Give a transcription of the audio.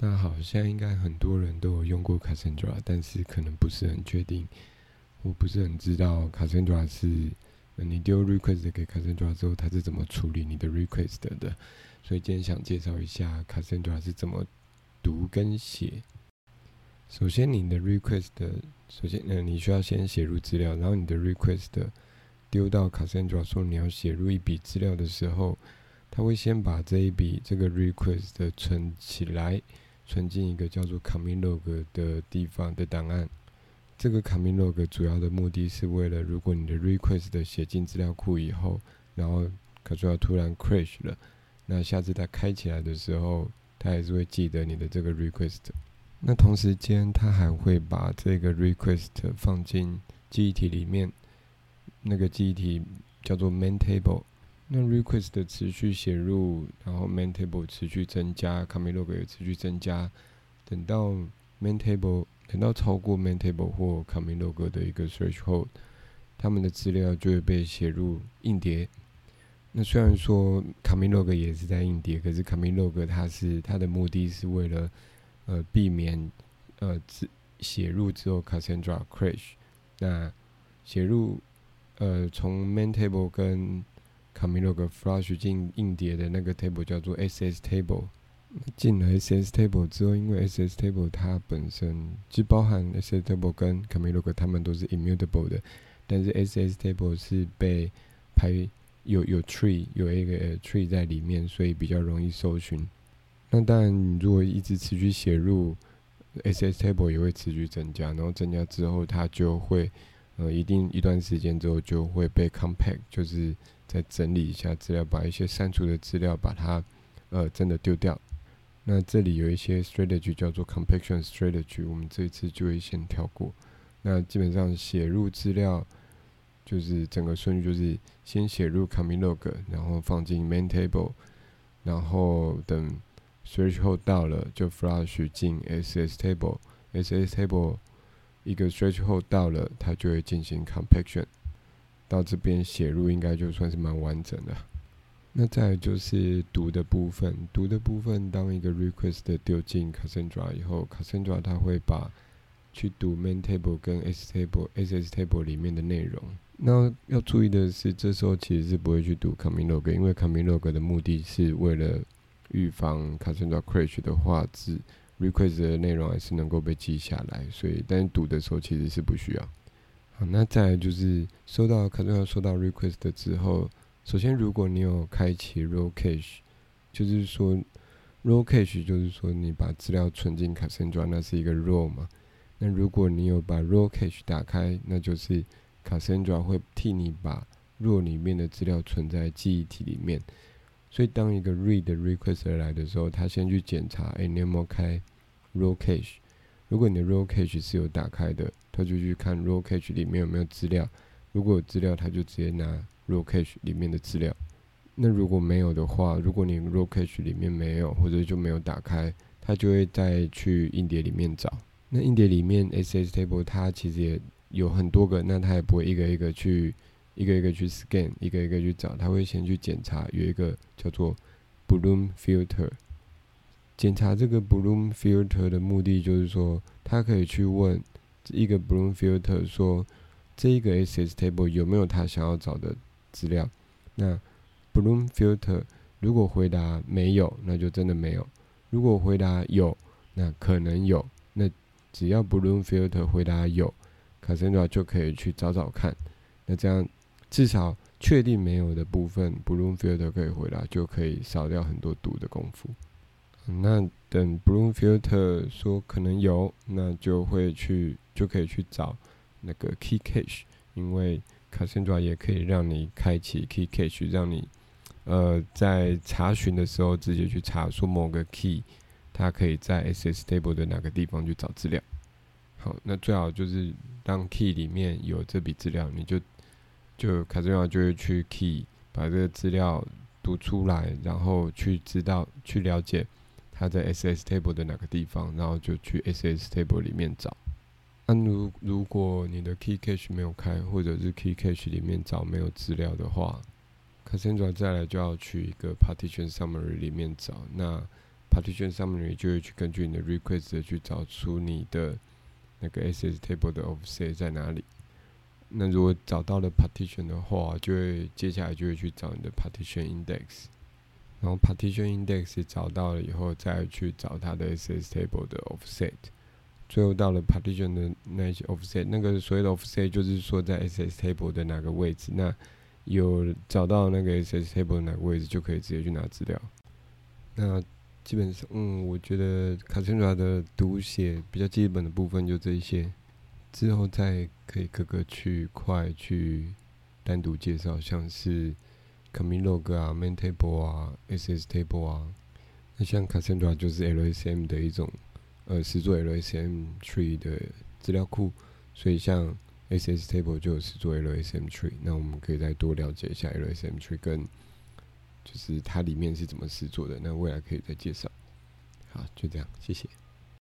大家好，现在应该很多人都有用过 Cassandra，但是可能不是很确定。我不是很知道 Cassandra 是你丢 request 给 Cassandra 之后，它是怎么处理你的 request 的。所以今天想介绍一下 Cassandra 是怎么读跟写。首先，你的 request 首先，呃，你需要先写入资料，然后你的 request 丢到 Cassandra 说你要写入一笔资料的时候，他会先把这一笔这个 request 存起来。存进一个叫做 commit log 的地方的档案。这个 commit log 主要的目的是为了，如果你的 request 写进资料库以后，然后可是要突然 crash 了，那下次它开起来的时候，它还是会记得你的这个 request。那同时间，它还会把这个 request 放进记忆体里面，那个记忆体叫做 main table。那 request 的持续写入，然后 main table 持续增加，commit log 也持续增加。等到 main table 等到超过 main table 或 commit log 的一个 threshold，他们的资料就会被写入硬碟。那虽然说 commit log 也是在硬碟，可是 commit log 它是它的目的是为了呃避免呃写写入之后 Cassandra crash。那写入呃从 main table 跟 commit log flash 进硬碟的那个 table 叫做 ss table。进了 ss table 之后，因为 ss table 它本身只包含 ss table 跟 commit log，它们都是 immutable 的。但是 ss table 是被排有有 tree 有一个 tree 在里面，所以比较容易搜寻。那当然，你如果一直持续写入 ss table 也会持续增加，然后增加之后，它就会呃一定一段时间之后就会被 compact，就是再整理一下资料，把一些删除的资料把它，呃，真的丢掉。那这里有一些 strategy 叫做 compaction strategy，我们这一次就会先跳过。那基本上写入资料，就是整个顺序就是先写入 commit log，然后放进 main table，然后等 threshold 到了就 flash 进 ss table，ss table 一个 stretch 后到了，它就会进行 compaction。到这边写入应该就算是蛮完整的。那再就是读的部分，读的部分，当一个 request 丢进 Cassandra 以后，Cassandra 它会把去读 main table 跟 s table、ss table 里面的内容。那要注意的是，这时候其实是不会去读 commit log，因为 commit log 的目的是为了预防 Cassandra crash 的画质 request 的内容还是能够被记下来。所以，但是读的时候其实是不需要。好那再来就是收到卡顿要收到 request 之后，首先如果你有开启 raw cache，就是说 raw cache 就是说你把资料存进卡森抓，那是一个 raw 嘛。那如果你有把 raw cache 打开，那就是卡森抓会替你把 raw 里面的资料存在记忆体里面。所以当一个 read request 来的时候，他先去检查，哎，你有没有开 raw cache？如果你的 raw cache 是有打开的。他就去看 raw cache 里面有没有资料，如果有资料，他就直接拿 raw cache 里面的资料。那如果没有的话，如果你 raw cache 里面没有，或者就没有打开，他就会再去硬碟里面找。那硬碟里面 ss table 它其实也有很多个，那他也不会一个一个去一个一个去 scan，一个一个去找，他会先去检查有一个叫做 bloom filter。检查这个 bloom filter 的目的就是说，他可以去问。一个 Bloom Filter 说，这一个 SS Table 有没有他想要找的资料？那 Bloom Filter 如果回答没有，那就真的没有；如果回答有，那可能有。那只要 Bloom Filter 回答有，Cassandra 就可以去找找看。那这样至少确定没有的部分，Bloom Filter 可以回答，就可以少掉很多读的功夫。那等 Bloom Filter 说可能有，那就会去。就可以去找那个 Key Cache，因为 Cassandra 也可以让你开启 Key Cache，让你呃在查询的时候直接去查说某个 Key，它可以在 SS Table 的哪个地方去找资料。好，那最好就是当 Key 里面有这笔资料，你就就 Cassandra 就会去 Key 把这个资料读出来，然后去知道去了解它在 SS Table 的哪个地方，然后就去 SS Table 里面找。那如如果你的 Key Cache 没有开，或者是 Key Cache 里面找没有资料的话，Cassandra 再来就要去一个 Partition Summary 里面找。那 partition summary 就会去根据你的 request 去找出你的那个 SS table 的 offset 在哪里。那如果找到了 partition 的话，就会接下来就会去找你的 partition index，然后 partition index 找到了以后，再去找它的 SS table 的 offset，最后到了 partition 的那些 offset，那个所谓的 offset 就是说在 SS table 的哪个位置，那有找到那个 SS table 的哪个位置，就可以直接去拿资料。那基本上，嗯，我觉得 Cassandra 的读写比较基本的部分就这一些。之后再可以各个区块去单独介绍，像是 commit log 啊、main table 啊、SS table 啊。那像 Cassandra 就是 LSM 的一种，呃，是做 LSM tree 的资料库，所以像 SS table 就是做 LSM tree。那我们可以再多了解一下 LSM tree 跟就是它里面是怎么制作的。那未来可以再介绍。好，就这样，谢谢。